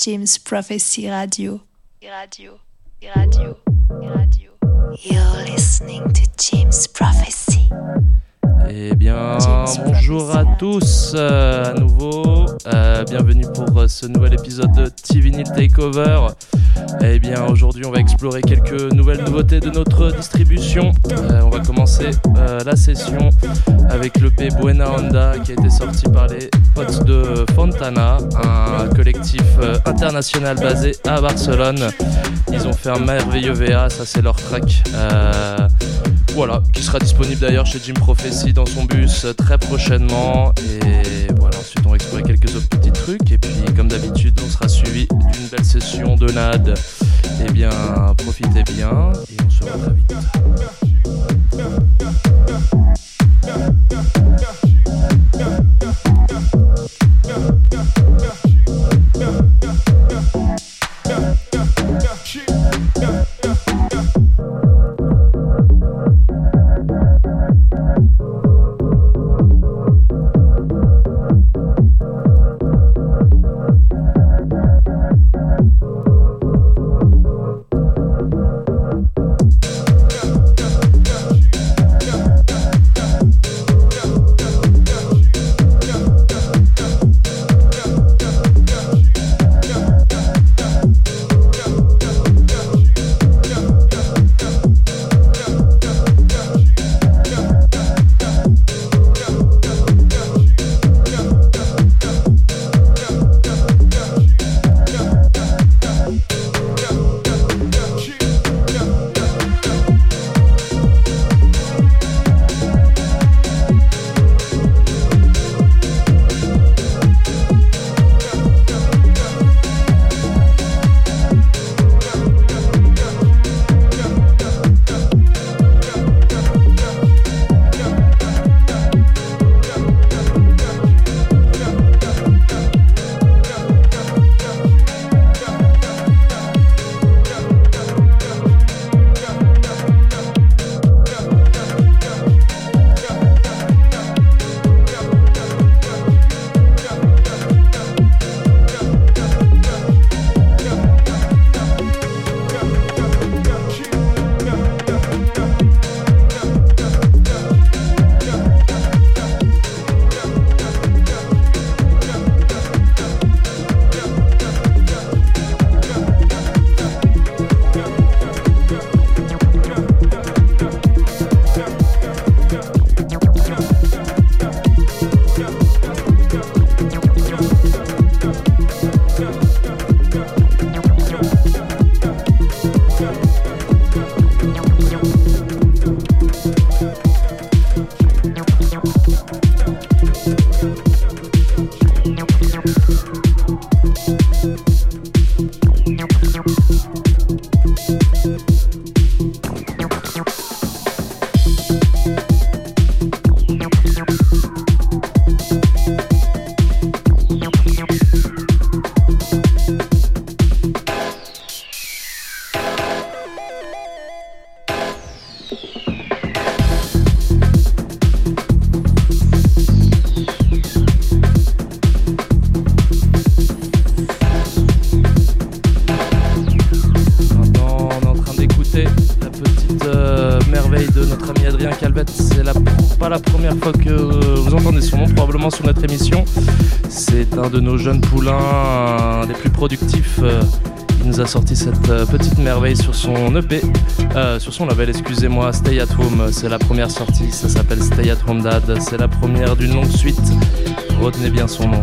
James Prophecy Radio. Radio. Radio. Radio. You're listening to James Prophecy. Eh bien, bonjour à tous euh, à nouveau. Euh, bienvenue pour euh, ce nouvel épisode de TV Takeover. Eh bien, aujourd'hui, on va explorer quelques nouvelles nouveautés de notre distribution. on va commencer la session avec le P Buena Honda qui a été sorti par les potes de Fontana, un collectif international basé à Barcelone. Ils ont fait un merveilleux VA, ça c'est leur track. Voilà, qui sera disponible d'ailleurs chez Jim Prophecy dans son bus très prochainement. Et voilà, ensuite on va explorer quelques autres petits trucs. Et puis, comme d'habitude, on sera suivi d'une belle session de NAD. Eh bien, profitez bien et on se revoit très vite. De nos jeunes poulains, les plus productifs. Euh, il nous a sorti cette euh, petite merveille sur son EP, euh, sur son label, excusez-moi, Stay at Home. C'est la première sortie, ça s'appelle Stay at Home Dad. C'est la première d'une longue suite. Retenez bien son nom.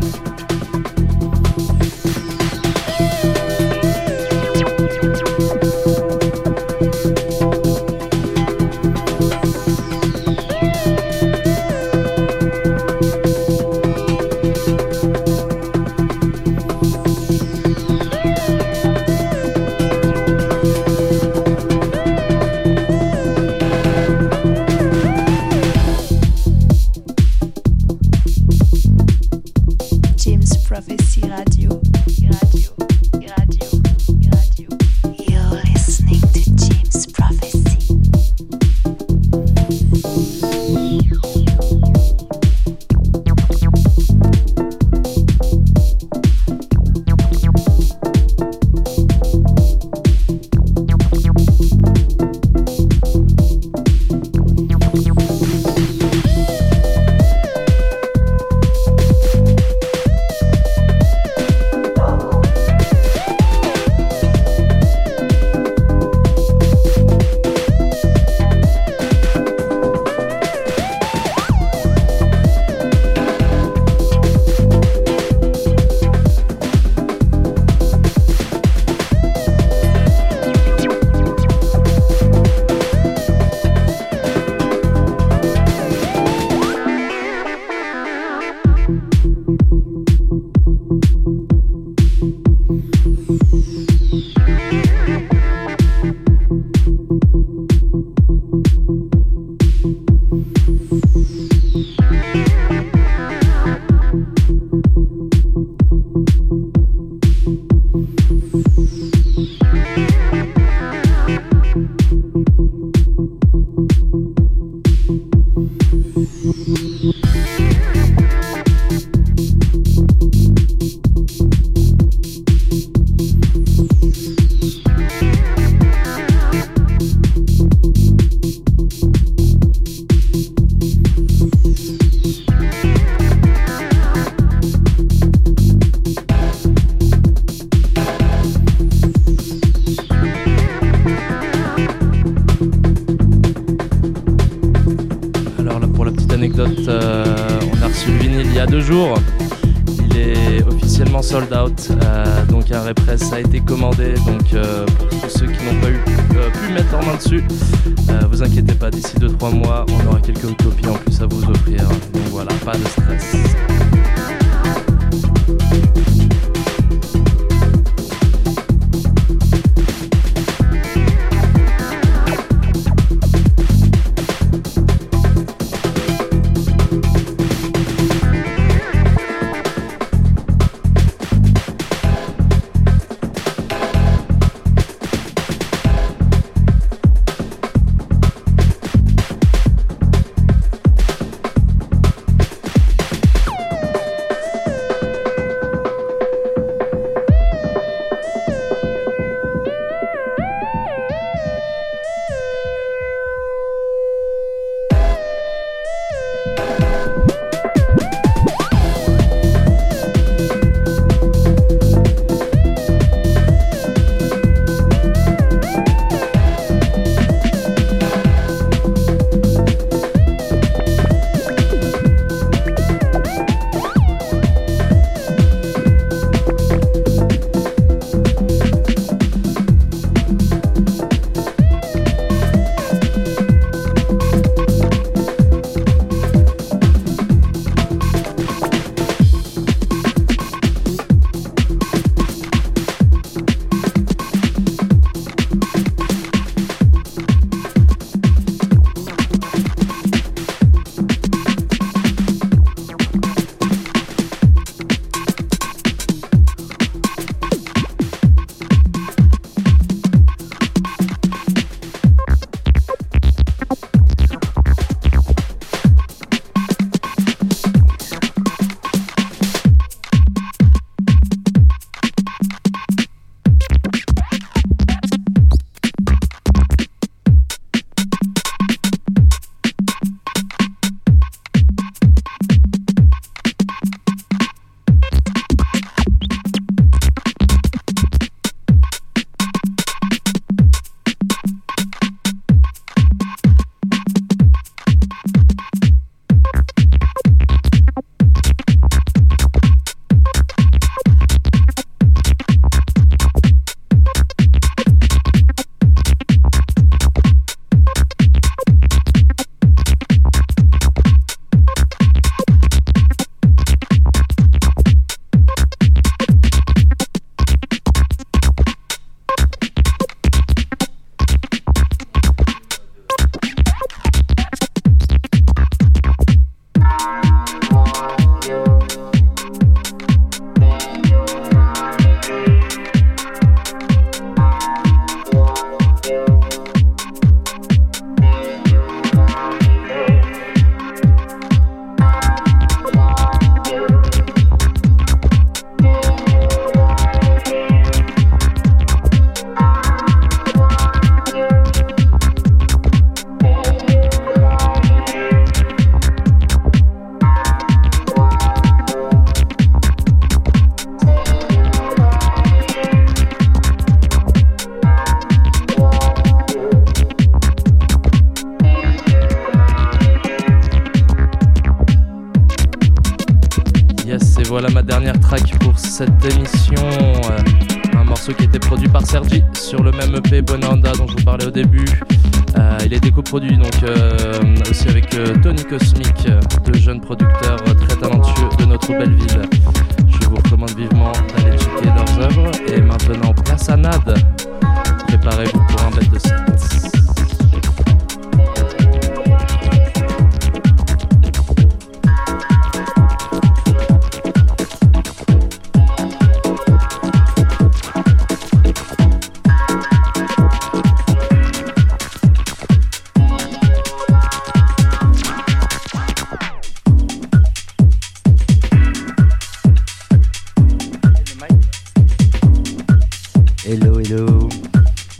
Hello, hello.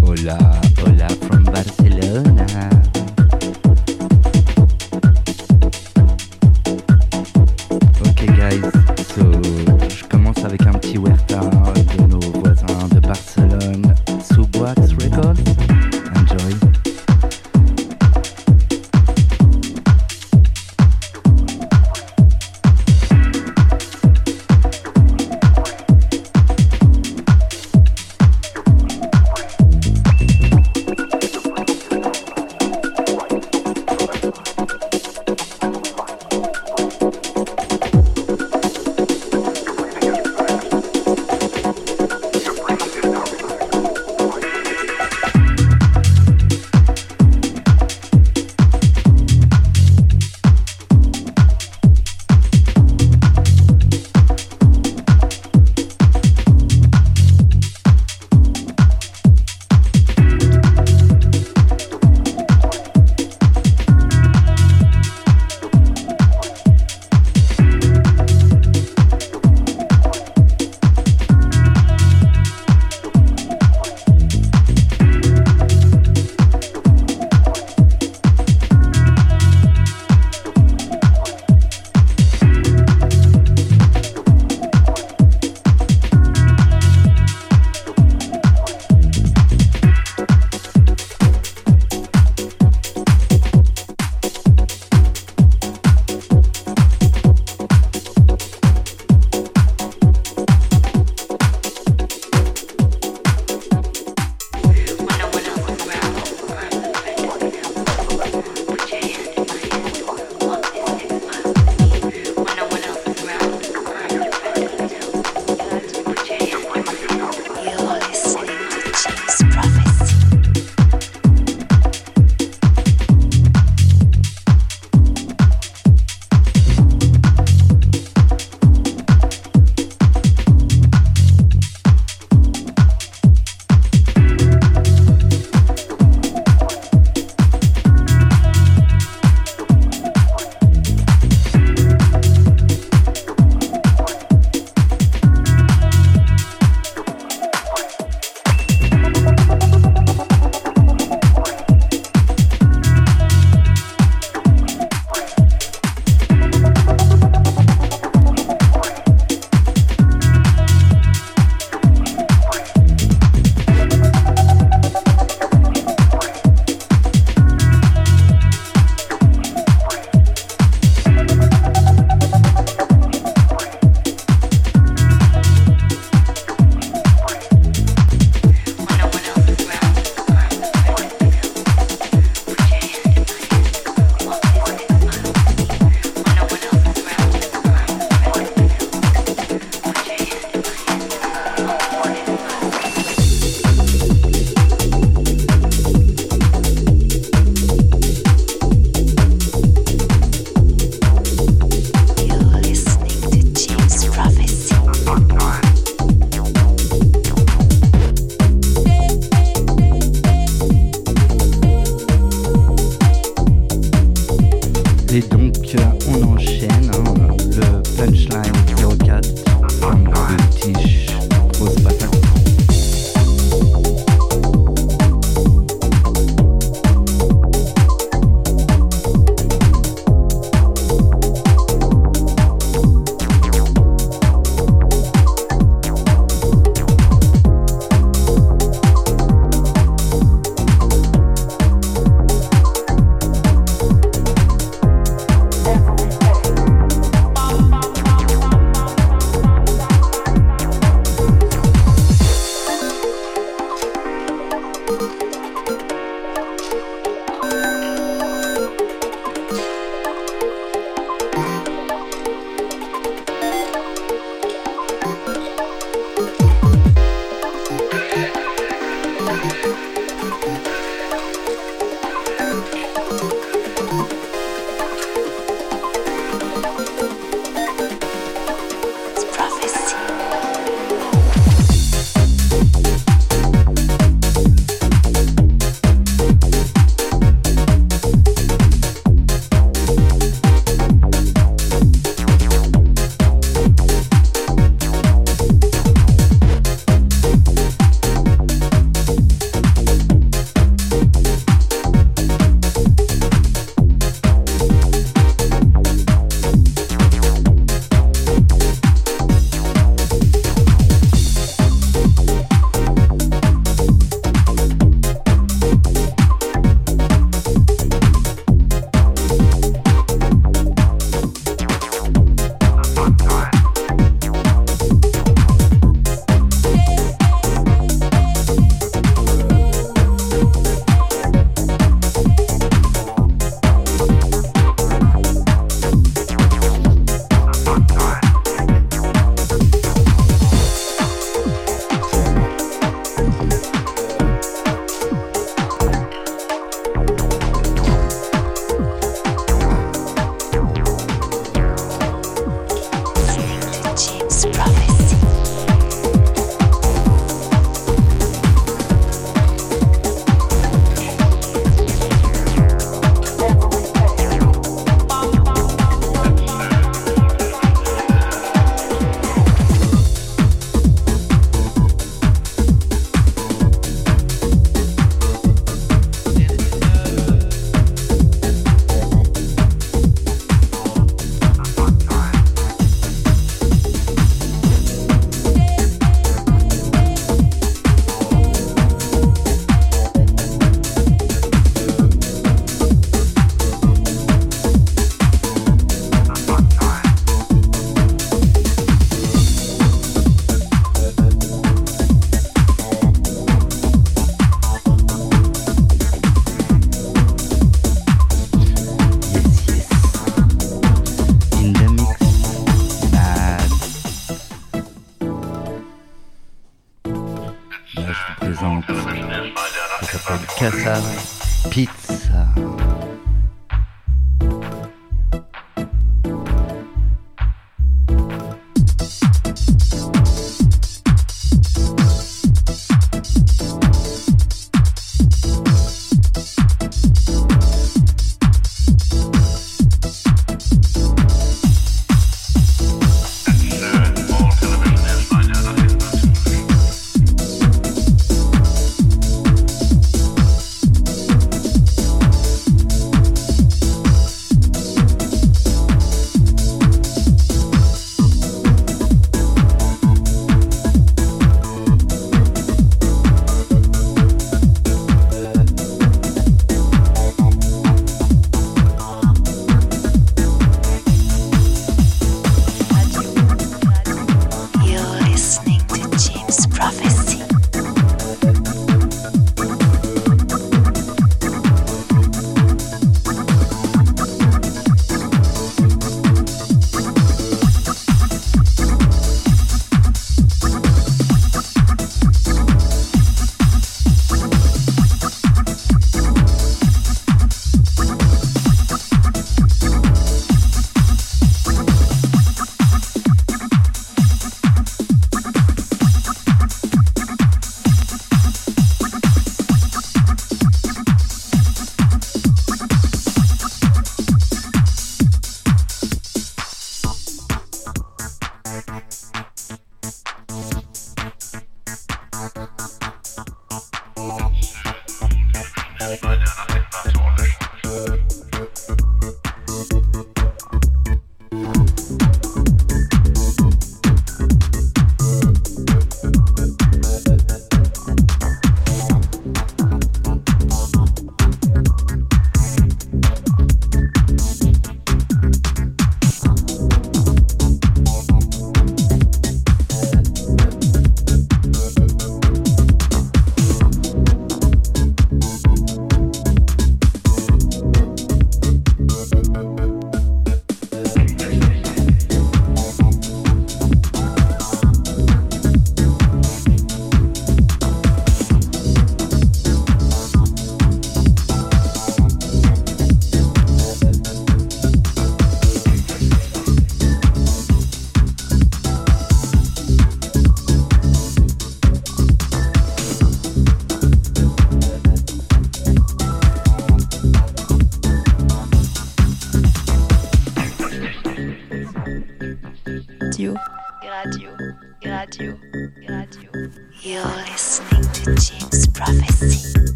Hola, hola from Barcelona.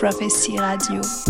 Prophecy Radio.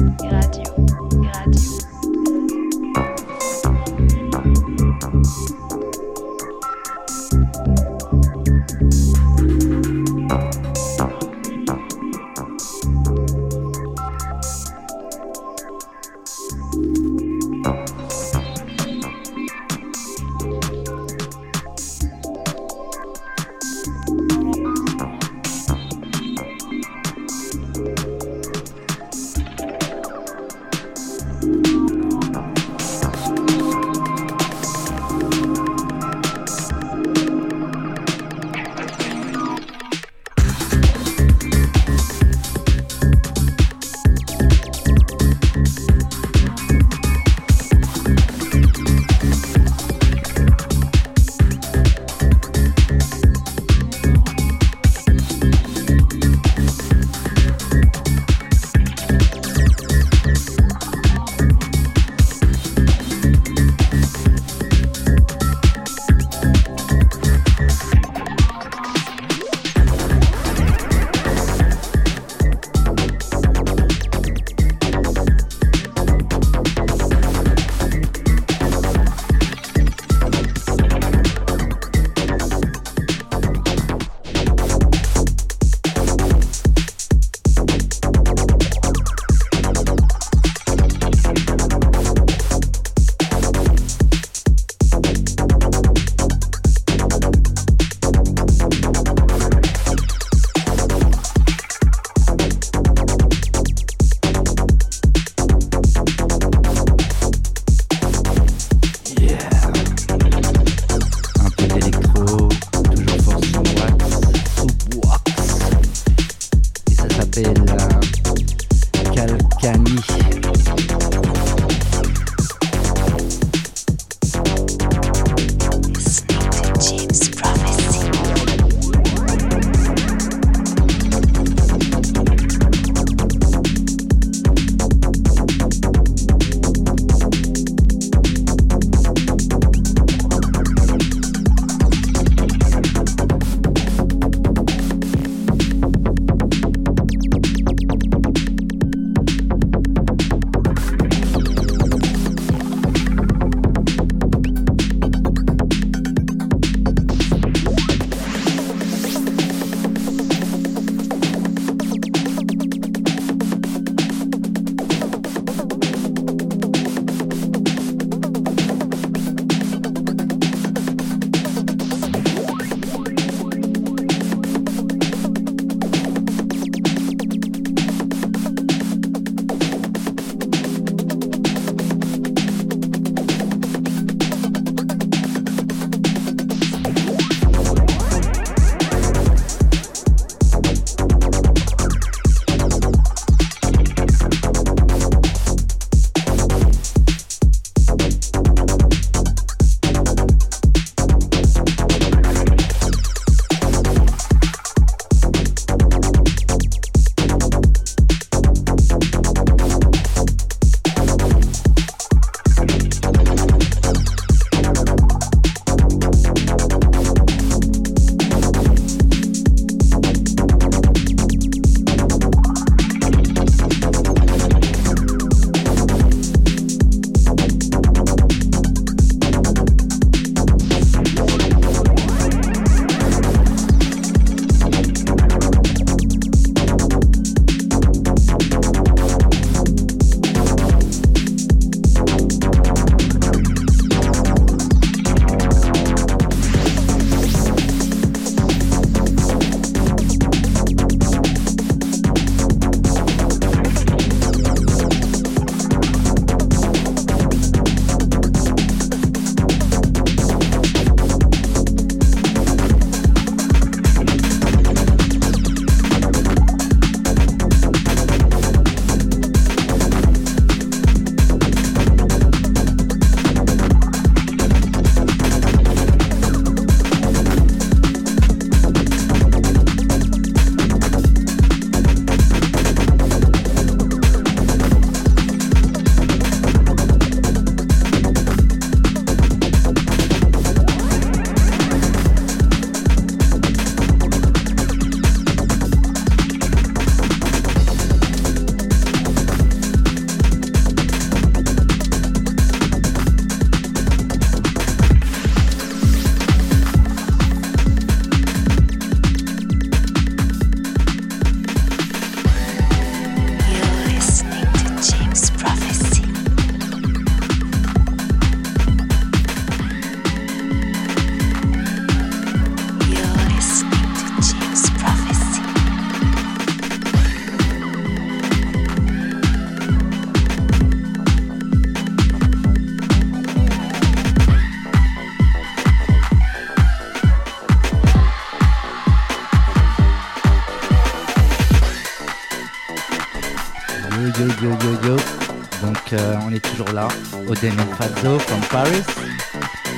Damien Fazzo from Paris.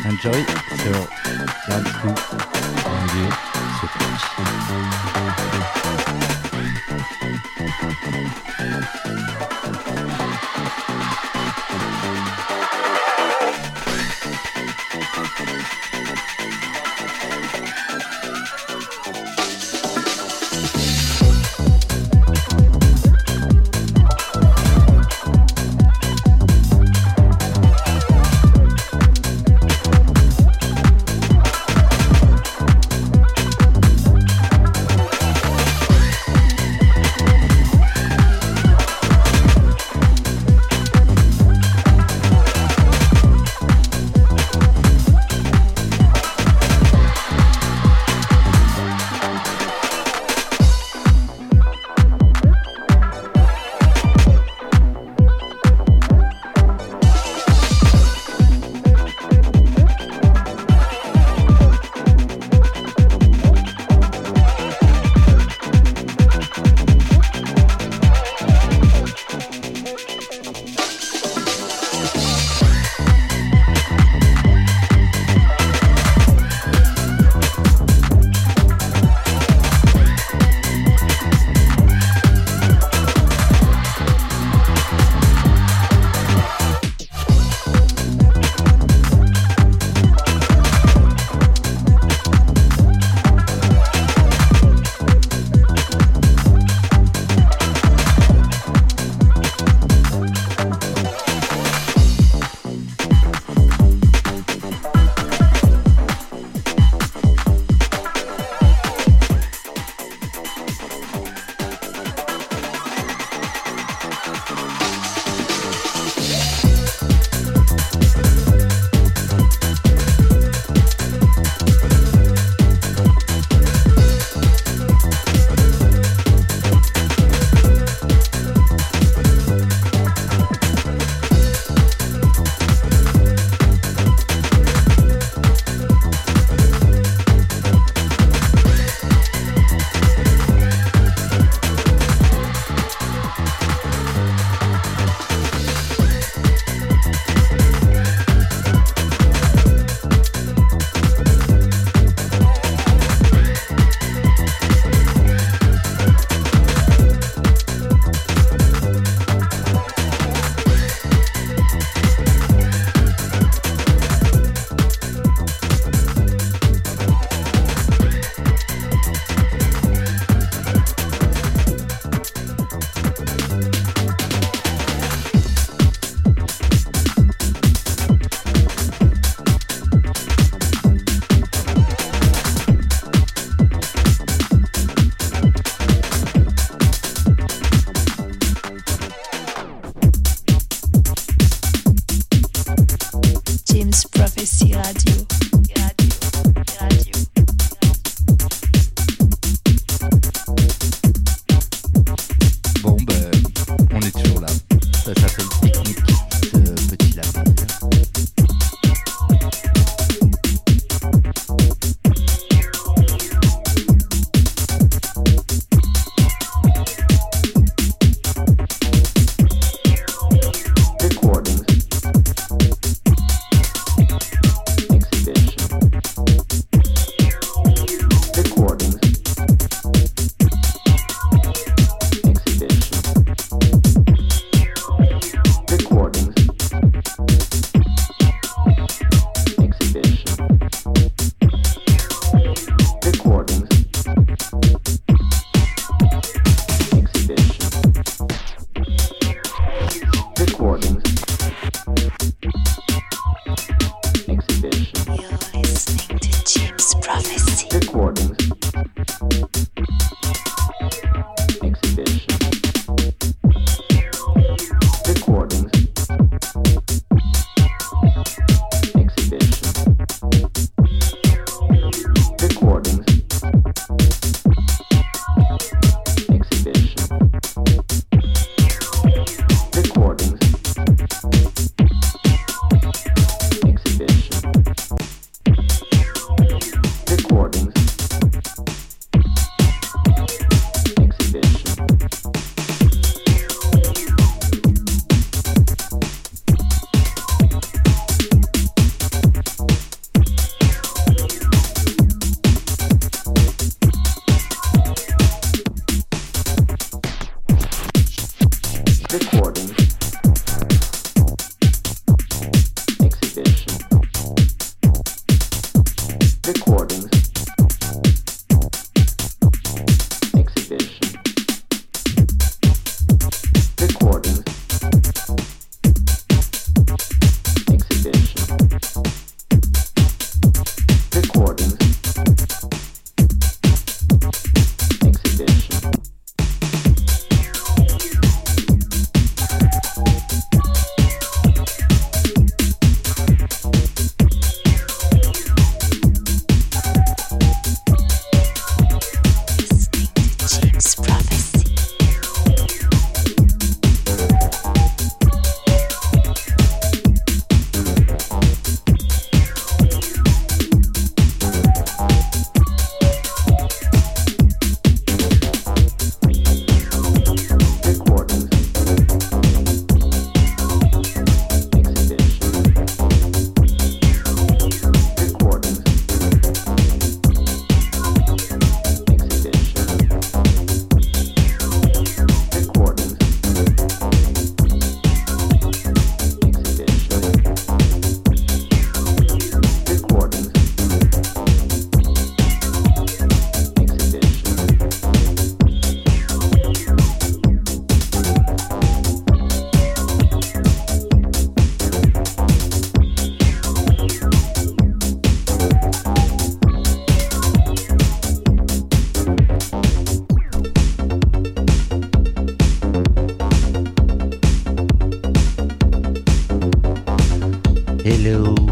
Enjoy sur Dance Radio Hello.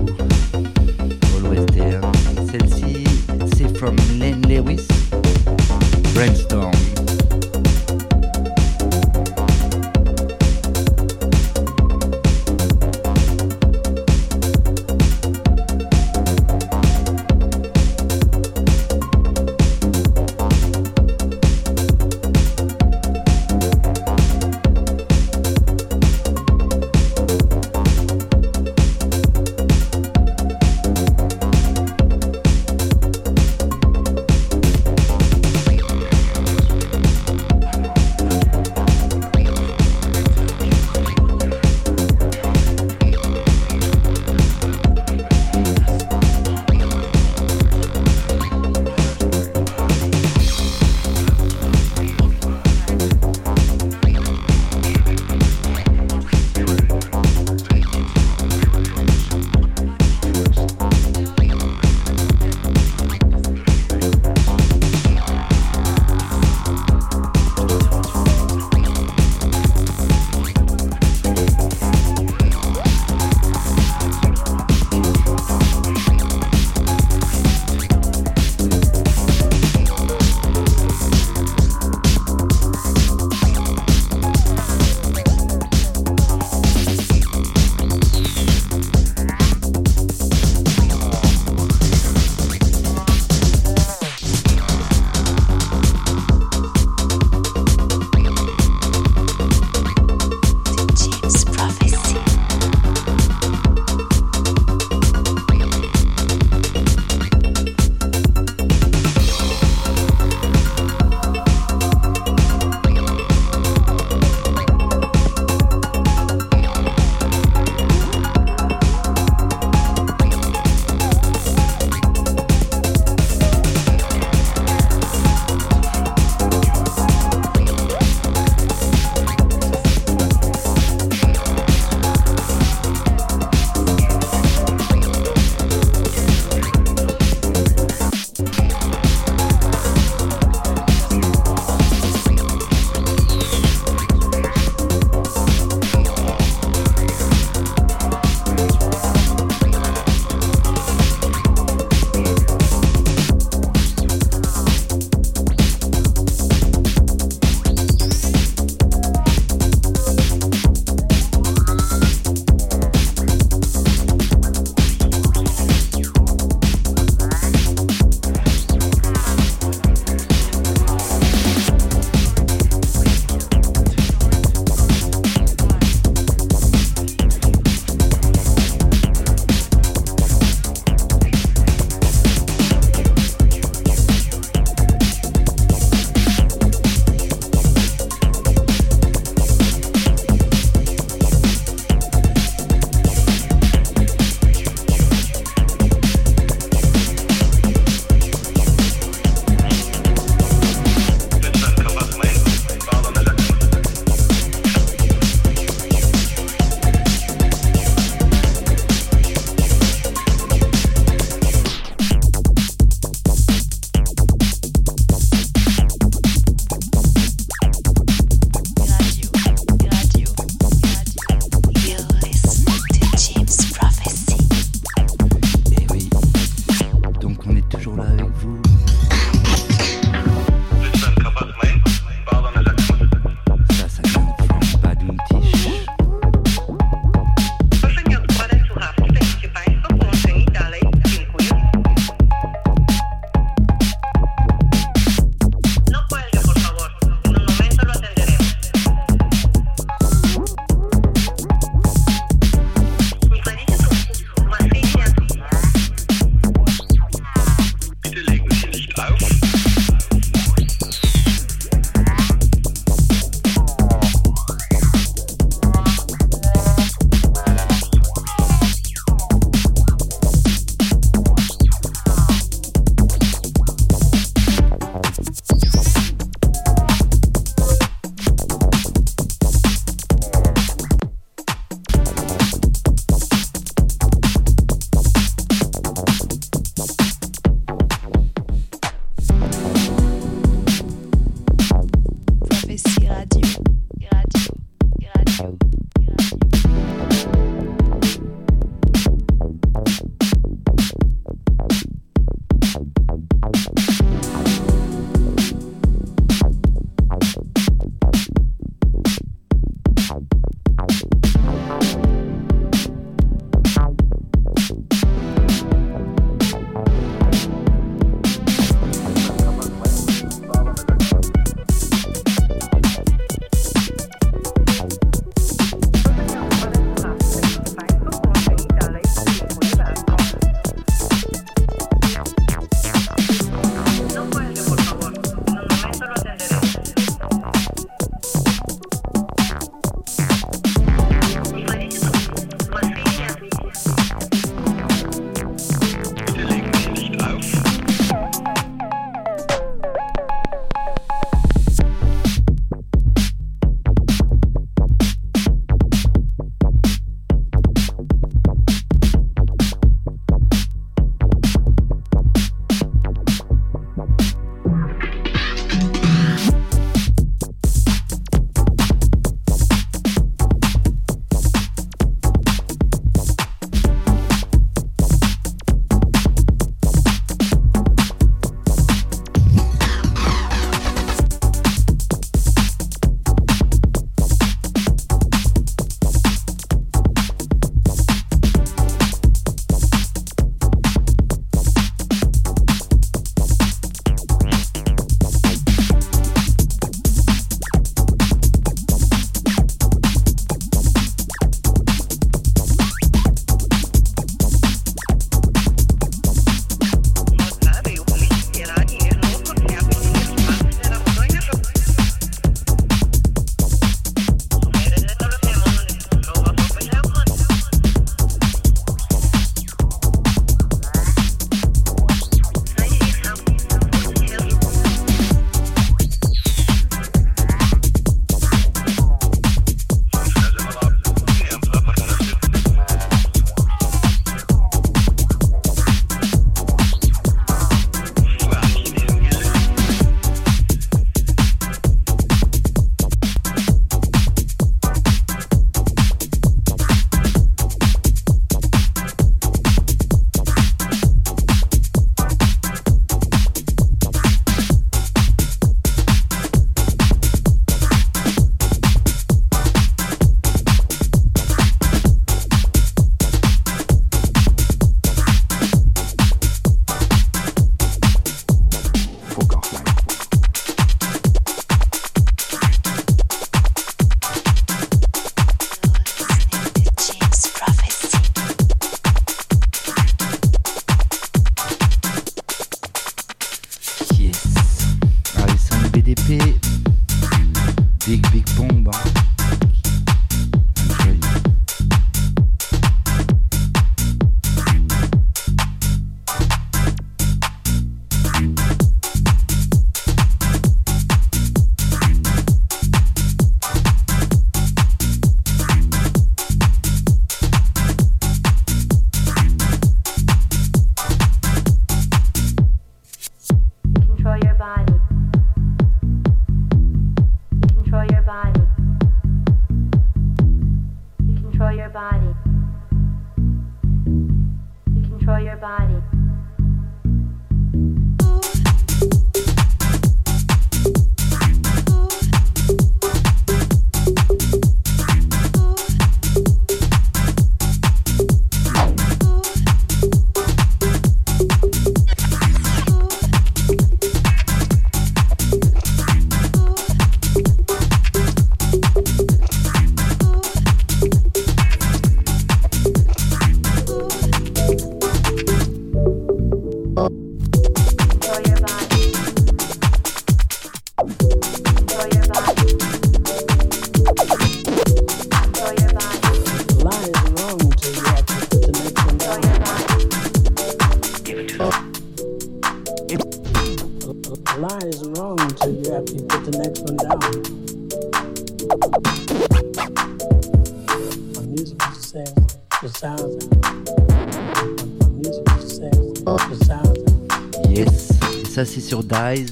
C'est sur Dies.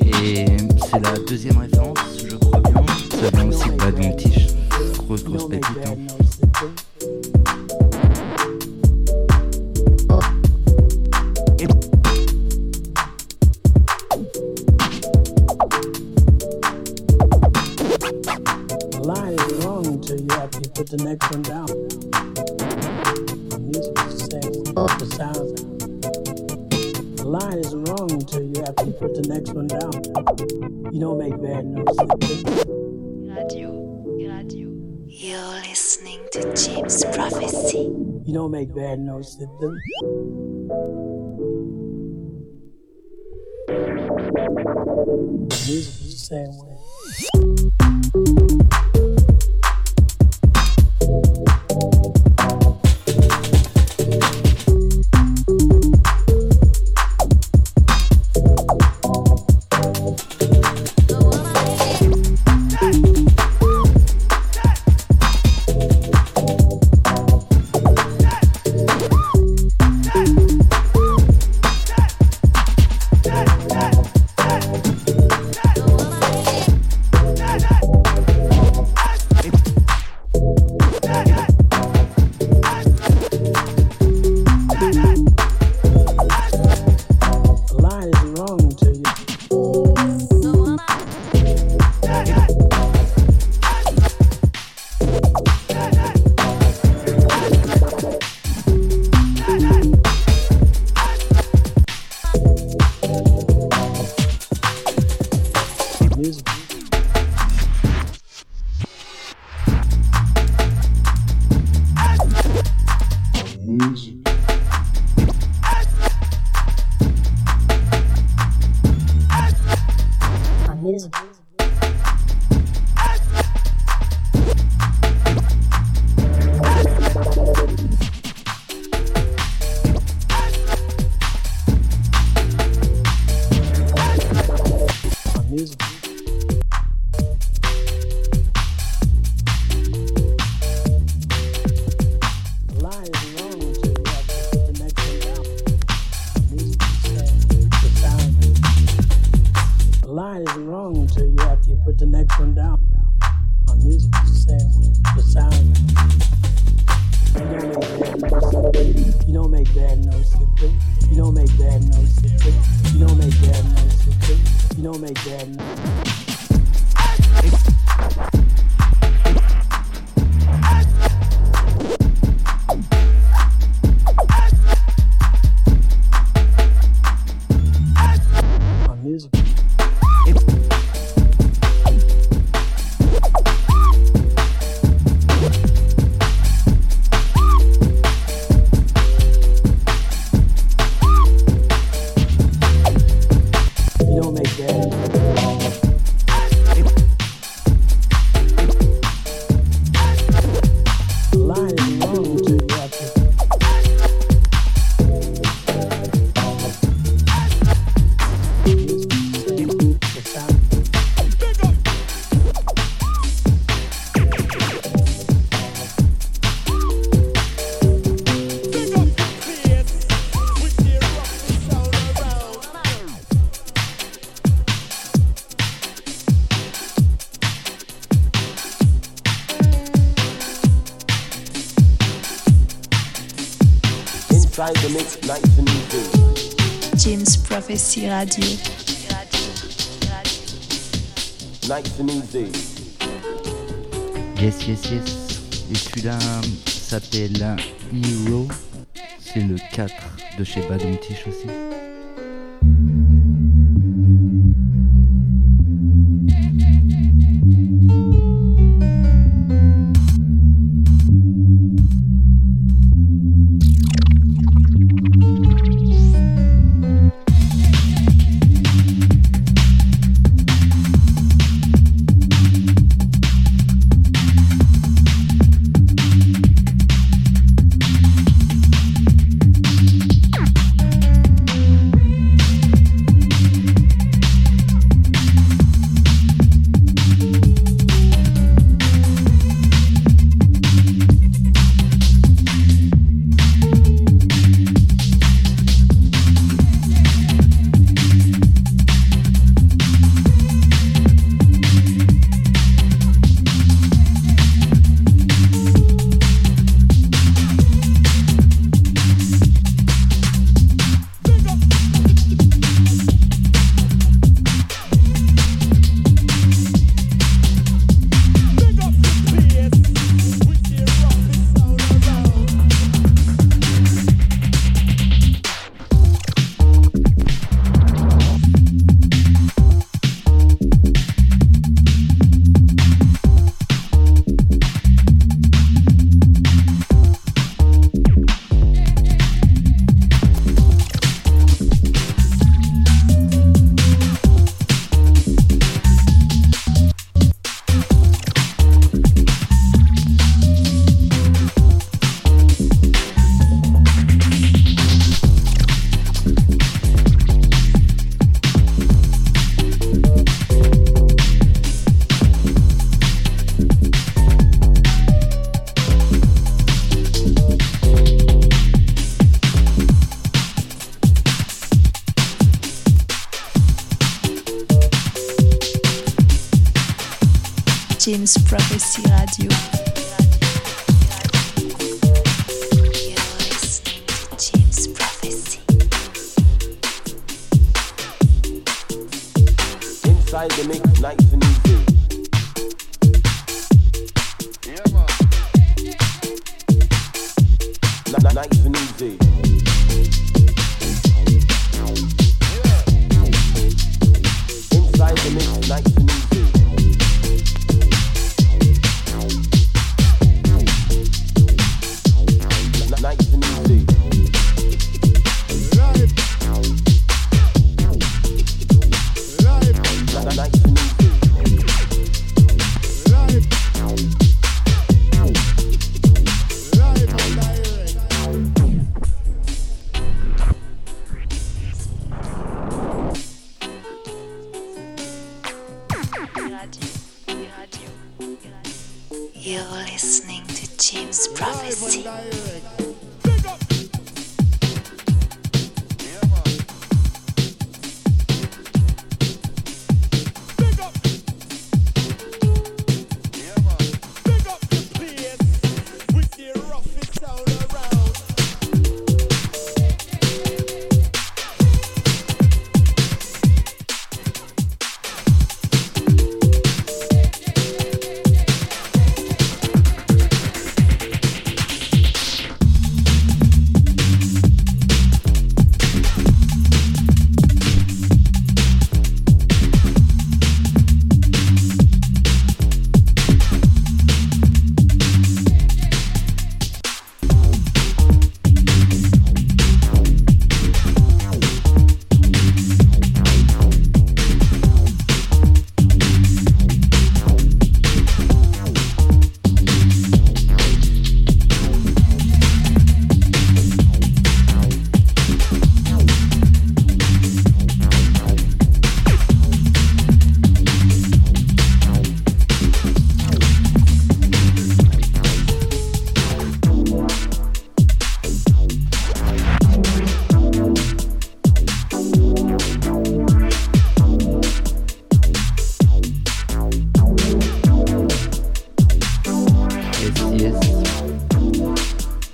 Et c'est la deuxième référence, je crois bien. Ça vient aussi de Bad Montish. Grosse, grosse pépite. Hein. Ben, Bad notes that symptoms. Music is the same way. Radio. Yes, yes, yes. Et celui-là euh, s'appelle euh, Hero. C'est le 4 de chez Badum Tish aussi.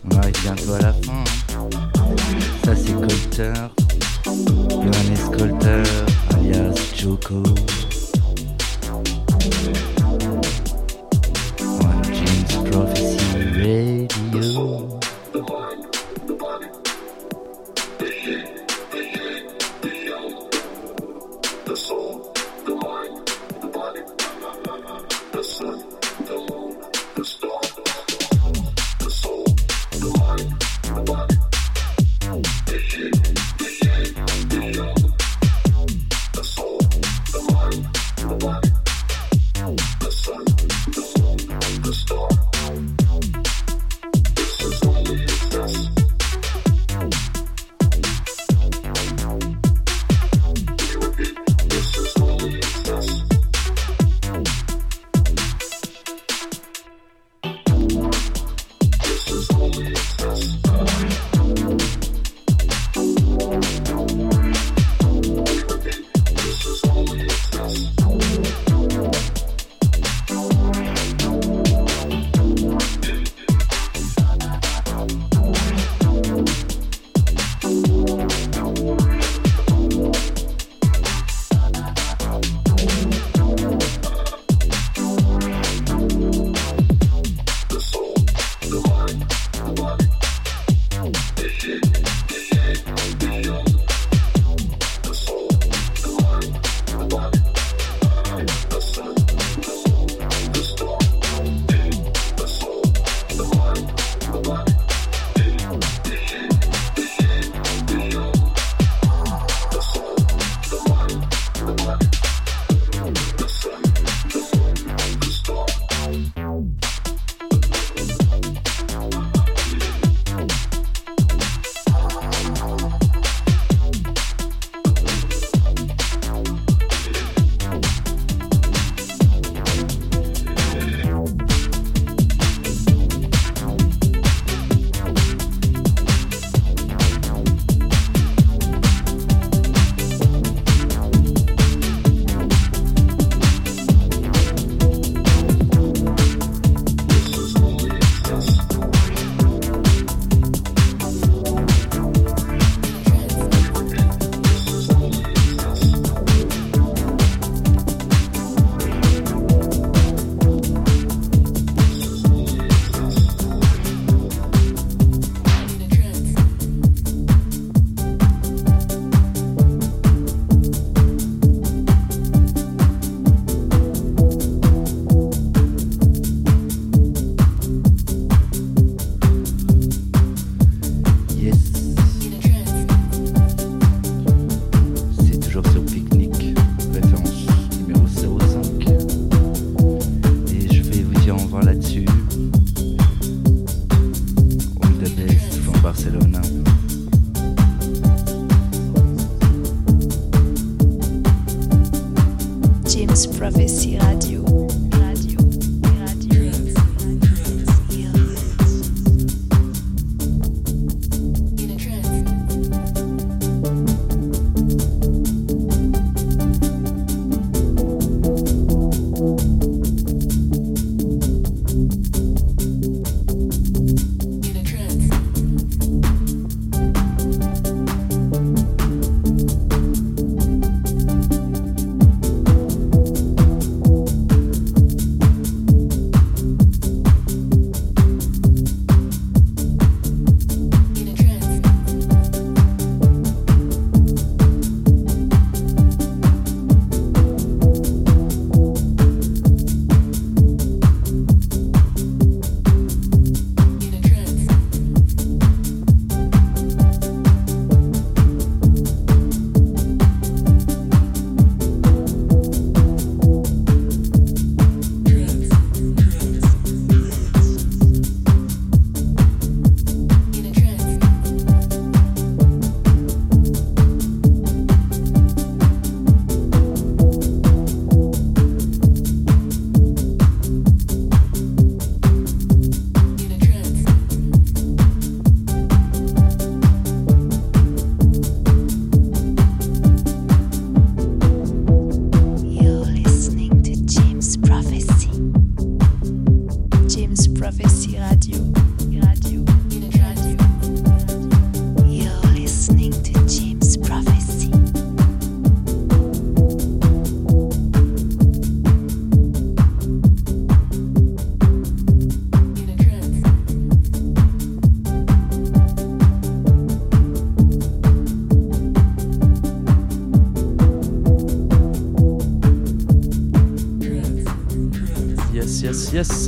On arrive bientôt à la fin. Hein. Ça c'est Colter, Johannes Colter, alias Joko.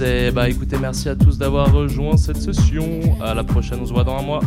Et bah écoutez, merci à tous d'avoir rejoint cette session. À la prochaine, on se voit dans un mois.